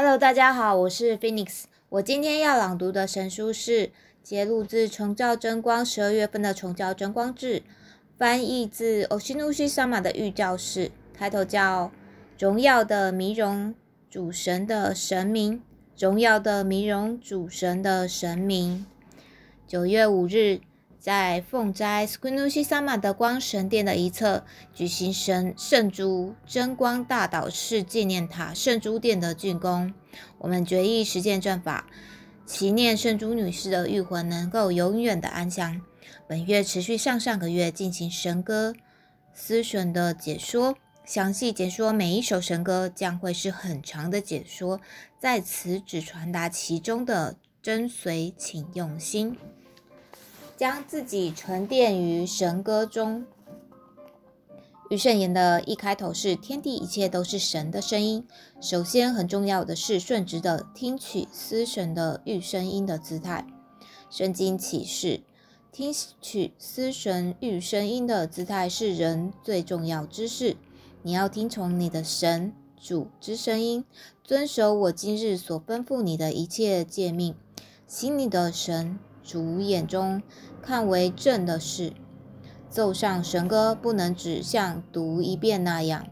Hello，大家好，我是 Phoenix。我今天要朗读的神书是揭露自《崇教真光》十二月份的《崇教真光志》，翻译自 Oshinushi Sama 的预教示，抬头叫“荣耀的迷容主神的神明”，荣耀的迷容主神的神明。九月五日。在凤斋 Skunushi Sama 的光神殿的一侧，举行神圣珠真光大导式纪念塔圣珠殿的竣工。我们决议实践战法，祈念圣珠女士的玉魂能够永远的安详。本月持续上上个月进行神歌思选的解说，详细解说每一首神歌将会是很长的解说，在此只传达其中的真髓，请用心。将自己沉淀于神歌中。御圣言的一开头是：天地一切都是神的声音。首先，很重要的是顺直的听取思神的御声音的姿态。圣经启示，听取思神御声音的姿态是人最重要之事。你要听从你的神主之声音，遵守我今日所吩咐你的一切诫命，行你的神。主眼中看为正的事，奏上神歌不能只像读一遍那样。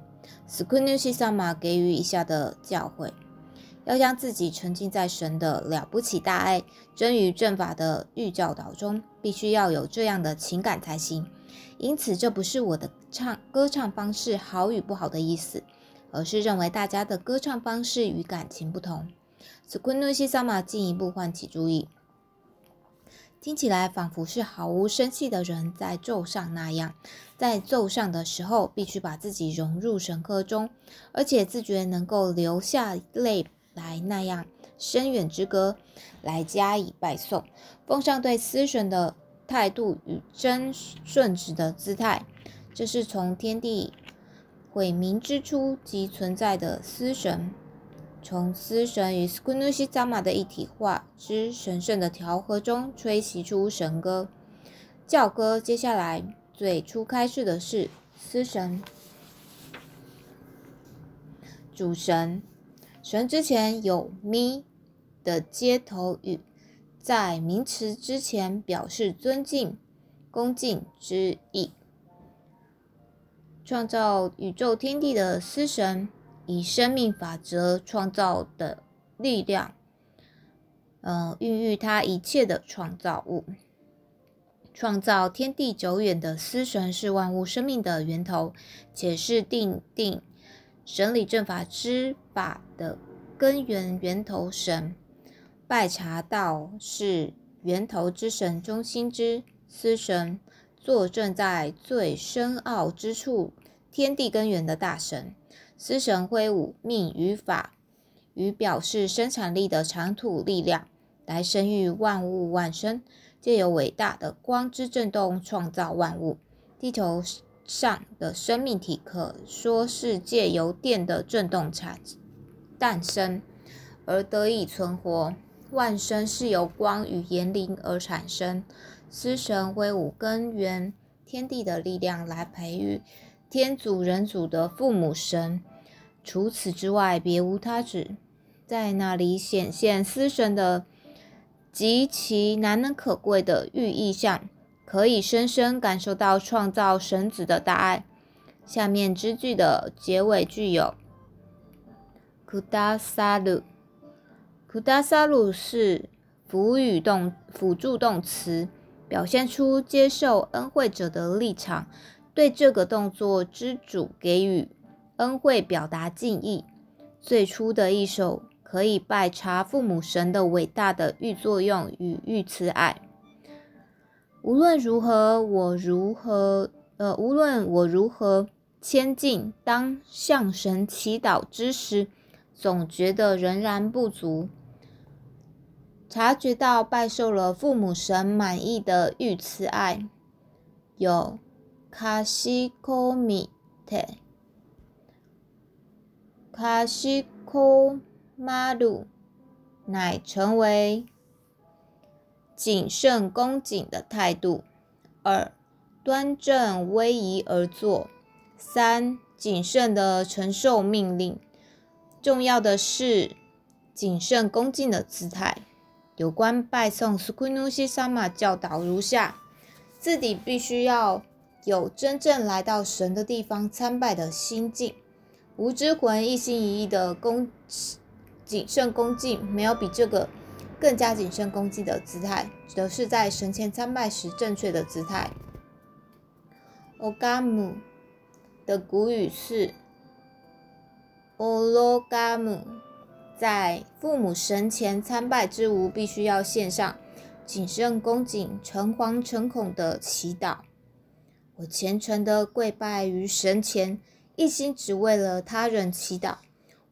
斯库努西萨玛给予以下的教诲：要将自己沉浸在神的了不起大爱、真与正法的预教导中，必须要有这样的情感才行。因此，这不是我的唱歌唱方式好与不好的意思，而是认为大家的歌唱方式与感情不同。斯昆努西萨玛进一步唤起注意。听起来仿佛是毫无生气的人在奏上那样，在奏上的时候必须把自己融入神歌中，而且自觉能够流下泪来那样深远之歌来加以拜颂，奉上对思神的态度与真顺直的姿态。这是从天地毁明之初即存在的思神。从思神与斯库努西扎玛的一体化之神圣的调和中吹袭出神歌教歌。接下来最初开始的是思神主神神之前有咪的接头语，在名词之前表示尊敬、恭敬之意。创造宇宙天地的思神。以生命法则创造的力量，呃，孕育他一切的创造物，创造天地久远的思神是万物生命的源头，且是定定神理正法之法的根源源头神。拜茶道是源头之神中心之思神，坐镇在最深奥之处，天地根源的大神。司神挥舞命与法，与表示生产力的长土力量，来生育万物万生，借由伟大的光之震动创造万物。地球上的生命体可说是借由电的震动产诞生而得以存活。万生是由光与言灵而产生。司神挥舞根源天地的力量，来培育。天主人主的父母神，除此之外别无他旨。在那里显现司神的极其难能可贵的寓意象，可以深深感受到创造神子的大爱。下面之句的结尾句有 “kudasaru”，“kudasaru” 是辅语动辅助动词，表现出接受恩惠者的立场。对这个动作之主给予恩惠，表达敬意。最初的一首可以拜查父母神的伟大的御作用与御慈爱。无论如何，我如何呃，无论我如何谦敬，当向神祈祷之时，总觉得仍然不足。察觉到拜受了父母神满意的御慈爱，有。卡西科米特，卡西科马鲁，乃成为谨慎恭谨的态度。二，端正威仪而坐。三，谨慎的承受命令。重要的是，谨慎恭敬的姿态。有关拜送 Sukunushi Sama 教导如下：自己必须要有真正来到神的地方参拜的心境。无知魂一心一意的恭谨慎恭敬，没有比这个更加谨慎恭敬的姿态，则是在神前参拜时正确的姿态。o g a m 的古语是 o l o g a m 在父母神前参拜之无，必须要献上谨慎恭敬、诚惶诚恐的祈祷。我虔诚的跪拜于神前，一心只为了他人祈祷。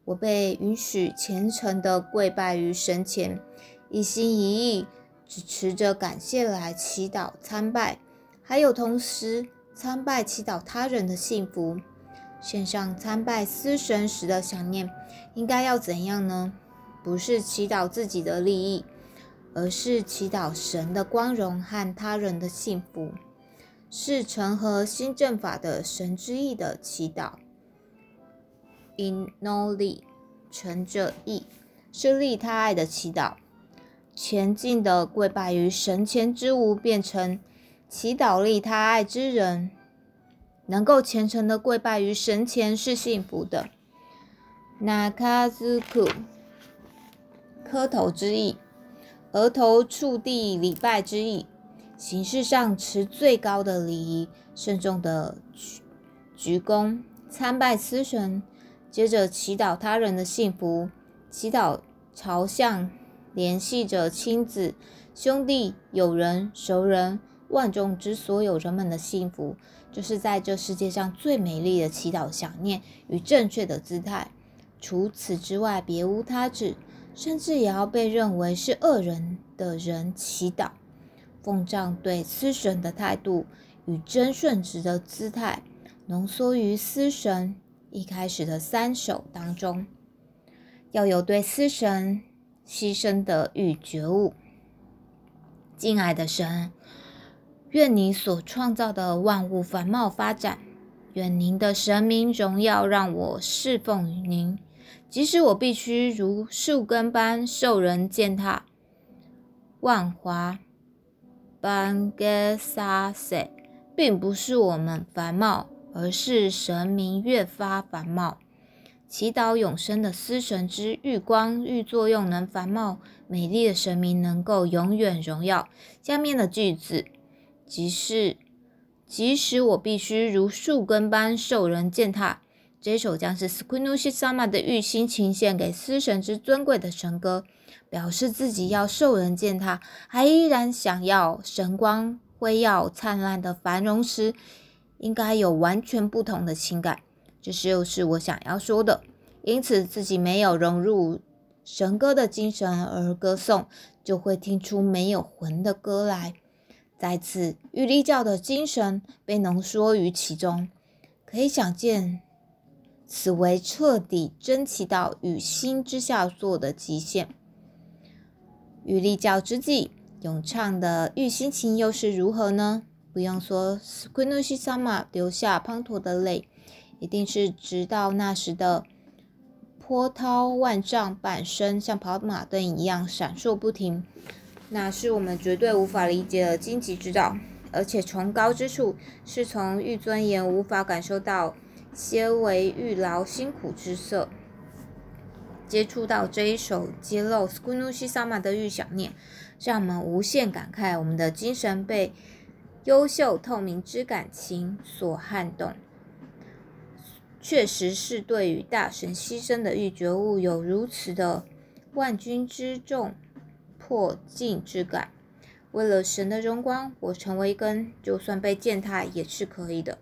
我被允许虔诚的跪拜于神前，一心一意只持着感谢来祈祷参拜，还有同时。参拜祈祷他人的幸福，献上参拜思神时的想念，应该要怎样呢？不是祈祷自己的利益，而是祈祷神的光荣和他人的幸福，是成和新正法的神之意的祈祷。In no li，成者意，是利他爱的祈祷。前进的跪拜于神前之物，变成。祈祷利他爱之人，能够虔诚的跪拜于神前是幸福的。那卡兹库，磕头之意，额头触地礼拜之意，形式上持最高的礼仪，慎重的鞠鞠躬参拜司神，接着祈祷他人的幸福，祈祷朝向联系着亲子、兄弟、友人、熟人。万众之所有人们的幸福，就是在这世界上最美丽的祈祷、想念与正确的姿态。除此之外，别无他志，甚至也要被认为是恶人的人祈祷。奉葬对司神的态度与真顺直的姿态，浓缩于司神一开始的三首当中。要有对司神牺牲的欲觉悟，敬爱的神。愿你所创造的万物繁茂发展，愿您的神明荣耀让我侍奉于您，即使我必须如树根般受人践踏。万华班格萨塞，并不是我们繁茂，而是神明越发繁茂。祈祷永生的司神之玉光玉作用能繁茂，美丽的神明能够永远荣耀。下面的句子。即是，即使我必须如树根般受人践踏，这首将是 Squinushi Sama 的玉心情献给司神之尊贵的神歌，表示自己要受人践踏，还依然想要神光辉耀灿烂的繁荣时，应该有完全不同的情感。这就是我想要说的。因此，自己没有融入神歌的精神而歌颂，就会听出没有魂的歌来。在此，玉立教的精神被浓缩于其中，可以想见，此为彻底真祈祷与心之下做的极限。与立教之际，咏唱的玉心情又是如何呢？不用说，Squinushi Sama 流下滂沱的泪，一定是直到那时的波涛万丈，半身像跑马灯一样闪烁不停。那是我们绝对无法理解的荆棘之道，而且崇高之处是从玉尊严无法感受到纤维玉劳辛苦之色。接触到这一首揭露 Squinushi Sama 的玉想念，让我们无限感慨，我们的精神被优秀透明之感情所撼动。确实是对于大神牺牲的欲觉悟有如此的万钧之重。破镜之感，为了神的荣光，我成为根，就算被践踏也是可以的。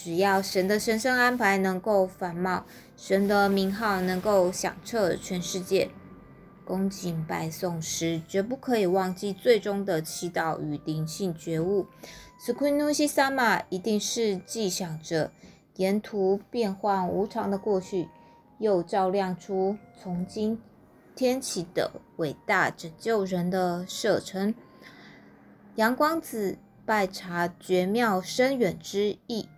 只要神的神圣安排能够繁茂，神的名号能够响彻全世界，恭敬拜颂时，绝不可以忘记最终的祈祷与灵性觉悟。s q u i n u s i Sama 一定是既想着沿途变幻无常的过去，又照亮出从今。天起的伟大拯救人的射程，阳光子拜察绝妙深远之意，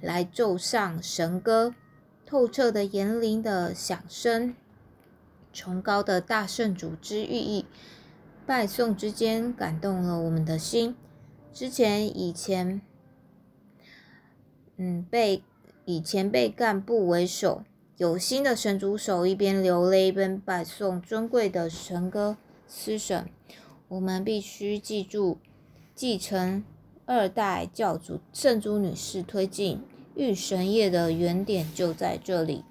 来奏上神歌，透彻的言灵的响声，崇高的大圣主之寓意。拜颂之间感动了我们的心。之前以前，嗯，被以前被干部为首，有心的神主手一边流泪一边拜颂尊贵的神歌司神。我们必须记住，继承二代教主圣珠女士推进御神业的原点就在这里。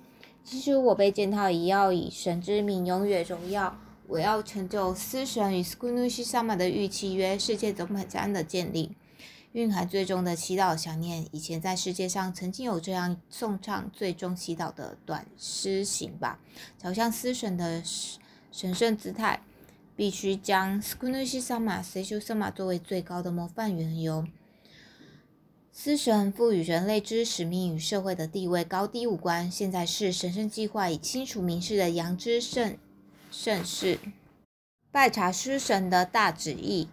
其实我被践踏也要以神之名永远荣耀。我要成就司神与 Skunushi Sama 的预期约，世界总本山的建立，蕴含最终的祈祷想念。以前在世界上曾经有这样颂唱最终祈祷的短诗行吧，朝向司神的神圣姿态，必须将 Skunushi Sama、Seishu Sama 作为最高的模范缘由。司神赋予人类之使命与社会的地位高低无关，现在是神圣计划已清楚明示的羊之圣。盛世拜查师神的大旨意，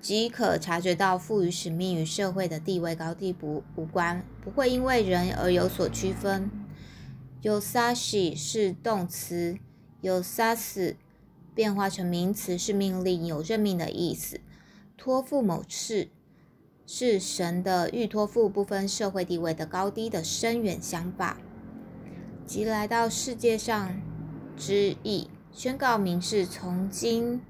即可察觉到赋予使命与社会的地位高低不无关，不会因为人而有所区分。yosashi 是动词，yosas 变化成名词是命令，有任命的意思。托付某事是神的欲托付不分社会地位的高低的深远想法，即来到世界上之意。宣告明示，从今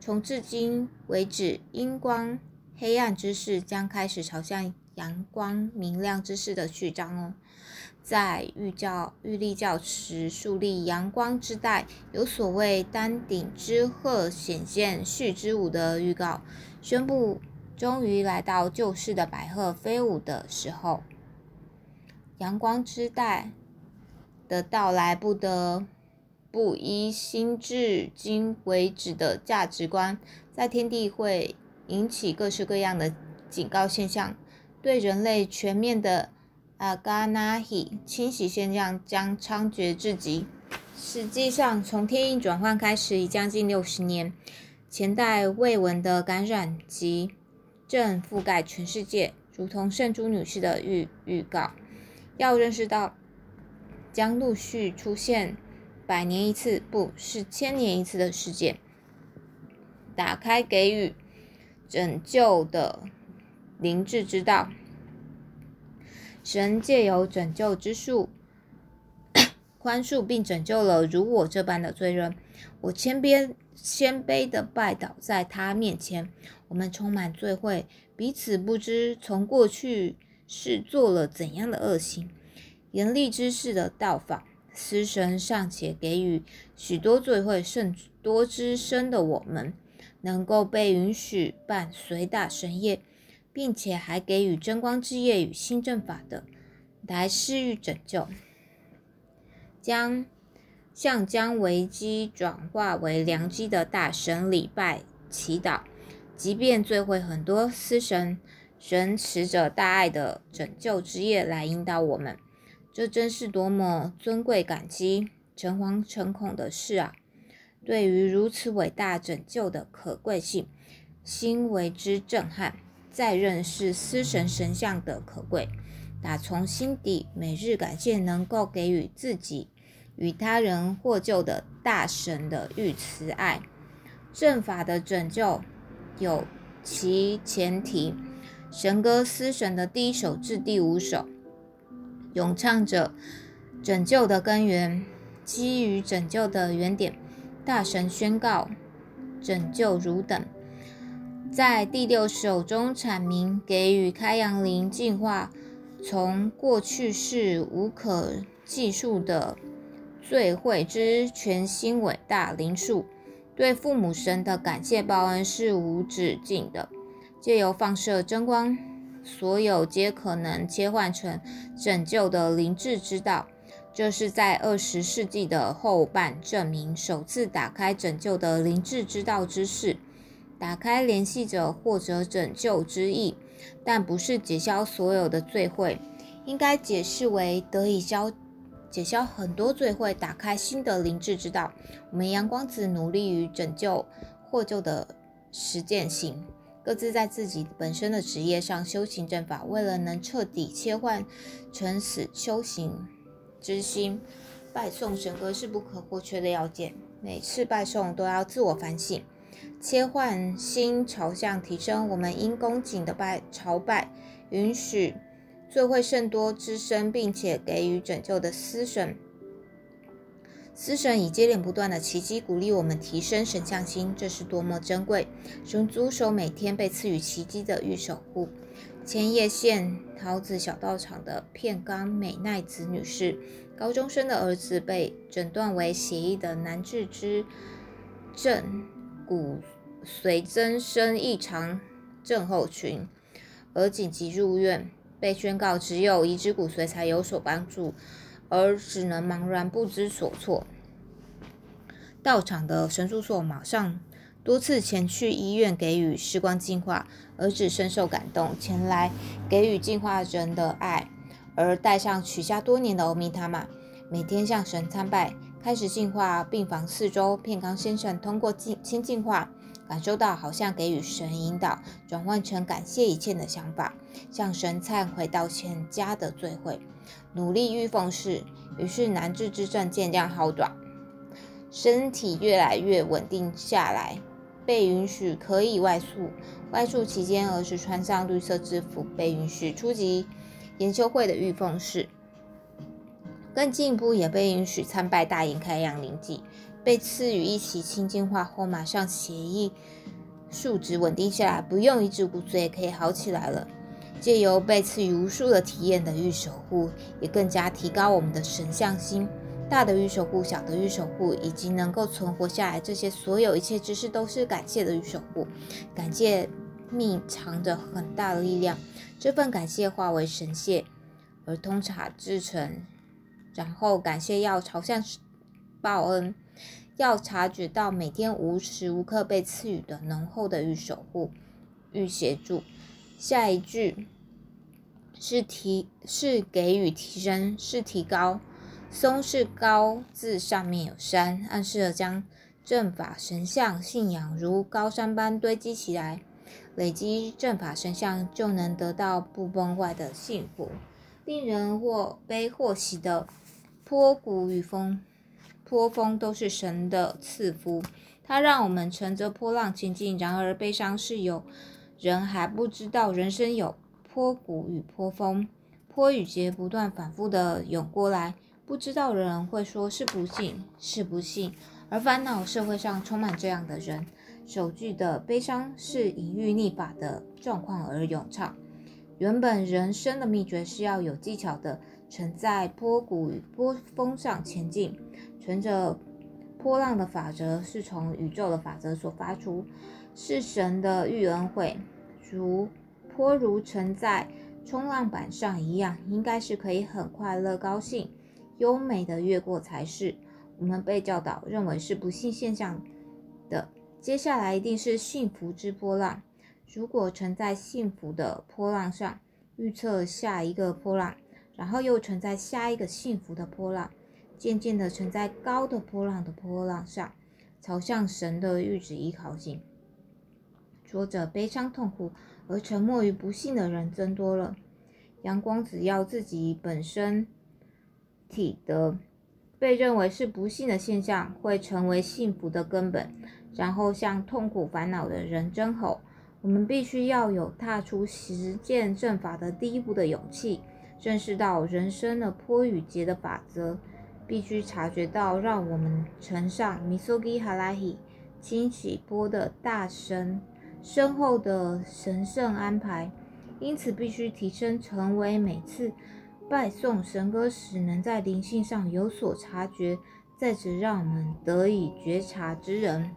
从至今为止，阴光黑暗之势将开始朝向阳光明亮之势的序章哦。在玉教玉立教时树立阳光之带，有所谓丹顶之鹤显现序之舞的预告，宣布终于来到旧世的白鹤飞舞的时候。阳光之带的到来不得。不依新至今为止的价值观，在天地会引起各式各样的警告现象，对人类全面的阿嘎纳希清洗现象将猖獗至极。实际上，从天印转换开始已将近六十年，前代未闻的感染及正覆盖全世界，如同圣珠女士的预预告。要认识到，将陆续出现。百年一次，不是千年一次的事件。打开给予拯救的灵智之道，神借由拯救之术宽恕并拯救了如我这般的罪人。我谦卑谦卑的拜倒在他面前。我们充满罪秽，彼此不知从过去是做了怎样的恶行。严厉之事的到访。死神尚且给予许多罪会甚多之身的我们，能够被允许伴随大神业，并且还给予真光之业与新正法的来施予拯救，将像将危机转化为良机的大神礼拜祈祷，即便最会很多，死神神持着大爱的拯救之业来引导我们。这真是多么尊贵、感激、诚惶诚恐的事啊！对于如此伟大拯救的可贵性，心为之震撼。再认识司神神像的可贵，打从心底每日感谢能够给予自己与他人获救的大神的御慈爱。正法的拯救有其前提，神歌司神的第一首至第五首。咏唱着拯救的根源，基于拯救的原点，大神宣告拯救如等。在第六首中阐明给予开阳灵净化，从过去是无可计数的罪会之全新伟大灵数，对父母神的感谢报恩是无止境的，借由放射真光。所有皆可能切换成拯救的灵智之道，这是在二十世纪的后半证明首次打开拯救的灵智之道之事。打开联系者或者拯救之意，但不是解消所有的罪会，应该解释为得以消解消很多罪会，打开新的灵智之道。我们阳光子努力于拯救获救的实践性。各自在自己本身的职业上修行正法，为了能彻底切换成死修行之心，拜诵神歌是不可或缺的要件。每次拜诵都要自我反省，切换新朝向，提升我们应恭敬的拜朝拜，允许最会甚多之身，并且给予拯救的司神。司神以接连不断的奇迹鼓励我们提升神像心，这是多么珍贵！神族手每天被赐予奇迹的御守护。千叶县桃子小道场的片冈美奈子女士，高中生的儿子被诊断为血液的难治之症骨髓增生异常症候群，而紧急入院，被宣告只有移植骨髓才有所帮助。而只能茫然不知所措。到场的神叔所马上多次前去医院给予时光净化，儿子深受感动，前来给予净化人的爱，而带上取下多年的欧米塔玛，每天向神参拜，开始净化病房四周。片冈先生通过净清净化，感受到好像给予神引导，转换成感谢一切的想法，向神忏悔道歉家的罪悔。努力欲奉事，于是难治之症渐渐好转，身体越来越稳定下来，被允许可以外宿。外宿期间，儿子穿上绿色制服，被允许出席研修会的御奉事。更进一步，也被允许参拜大隐开阳灵祭，被赐予一起清净化后，马上协议数值稳定下来，不用移植骨髓也可以好起来了。借由被赐予无数的体验的御守护，也更加提高我们的神像心。大的御守护，小的御守护，以及能够存活下来，这些所有一切知识都是感谢的御守护。感谢秘藏着很大的力量，这份感谢化为神谢，而通察至诚。然后感谢要朝向报恩，要察觉到每天无时无刻被赐予的浓厚的御守护、御协助。下一句是提是给予提升是提高，松是高字上面有山，暗示了将正法神像信仰如高山般堆积起来，累积正法神像就能得到不崩坏的幸福。令人或悲或喜的波谷与风，波峰都是神的赐福，它让我们乘着波浪前进。然而悲伤是有。人还不知道人生有坡谷与坡峰，坡与劫不断反复的涌过来，不知道的人会说是不幸，是不幸，而烦恼社会上充满这样的人。首句的悲伤是隐喻逆法的状况而咏唱。原本人生的秘诀是要有技巧的乘在坡谷与波峰上前进，乘着波浪的法则是从宇宙的法则所发出。是神的御恩惠，如波如沉在冲浪板上一样，应该是可以很快乐、高兴、优美的越过才是。我们被教导认为是不幸现象的，接下来一定是幸福之波浪。如果乘在幸福的波浪上，预测下一个波浪，然后又乘在下一个幸福的波浪，渐渐地沉在高的波浪的波浪上，朝向神的预旨依靠性。说着悲伤痛苦而沉默于不幸的人增多了。阳光只要自己本身体的被认为是不幸的现象，会成为幸福的根本，然后向痛苦烦恼的人争吼。我们必须要有踏出实践正法的第一步的勇气，认识到人生的坡与劫的法则，必须察觉到让我们乘上 Misogi Harahi 清洗波的大神身后的神圣安排，因此必须提升，成为每次拜诵神歌时能在灵性上有所察觉，在此让我们得以觉察之人。